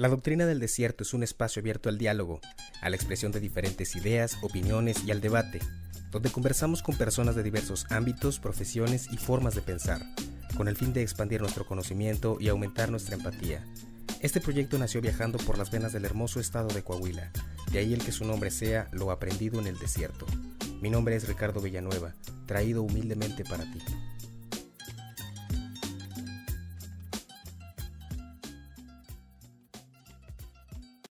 La doctrina del desierto es un espacio abierto al diálogo, a la expresión de diferentes ideas, opiniones y al debate, donde conversamos con personas de diversos ámbitos, profesiones y formas de pensar, con el fin de expandir nuestro conocimiento y aumentar nuestra empatía. Este proyecto nació viajando por las venas del hermoso estado de Coahuila, de ahí el que su nombre sea Lo aprendido en el desierto. Mi nombre es Ricardo Villanueva, traído humildemente para ti.